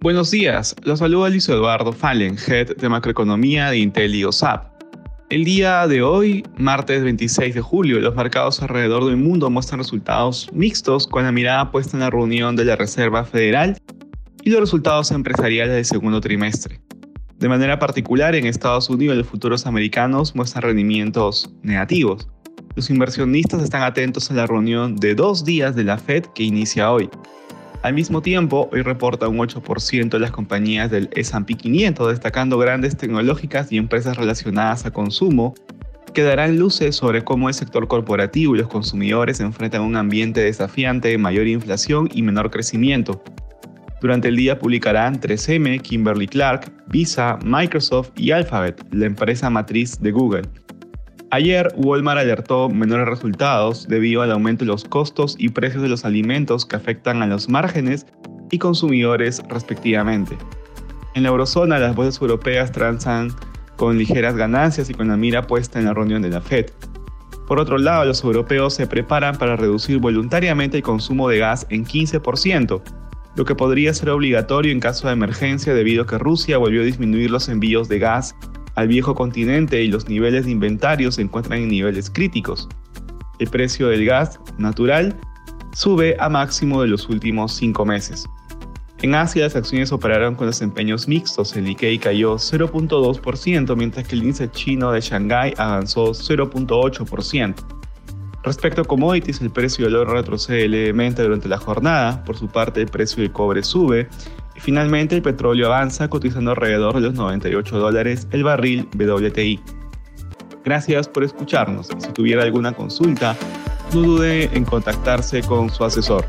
Buenos días, los saluda Luis Eduardo Fallen, Head de Macroeconomía de Intel y OSAP. El día de hoy, martes 26 de julio, los mercados alrededor del mundo muestran resultados mixtos con la mirada puesta en la reunión de la Reserva Federal y los resultados empresariales del segundo trimestre. De manera particular, en Estados Unidos los futuros americanos muestran rendimientos negativos. Los inversionistas están atentos a la reunión de dos días de la Fed que inicia hoy. Al mismo tiempo, hoy reporta un 8% de las compañías del S&P 500, destacando grandes tecnológicas y empresas relacionadas a consumo, que darán luces sobre cómo el sector corporativo y los consumidores enfrentan un ambiente desafiante de mayor inflación y menor crecimiento. Durante el día publicarán 3M, Kimberly Clark, Visa, Microsoft y Alphabet, la empresa matriz de Google. Ayer, Walmart alertó menores resultados debido al aumento de los costos y precios de los alimentos que afectan a los márgenes y consumidores respectivamente. En la eurozona, las bolsas europeas transan con ligeras ganancias y con la mira puesta en la reunión de la Fed. Por otro lado, los europeos se preparan para reducir voluntariamente el consumo de gas en 15%, lo que podría ser obligatorio en caso de emergencia debido a que Rusia volvió a disminuir los envíos de gas al viejo continente y los niveles de inventario se encuentran en niveles críticos. El precio del gas natural sube a máximo de los últimos cinco meses. En Asia las acciones operaron con desempeños mixtos, el Nikkei cayó 0.2%, mientras que el índice chino de Shanghái avanzó 0.8%. Respecto a commodities, el precio del oro retrocede levemente durante la jornada, por su parte el precio del cobre sube finalmente el petróleo avanza cotizando alrededor de los 98 dólares el barril WTI. Gracias por escucharnos. Si tuviera alguna consulta, no dude en contactarse con su asesor.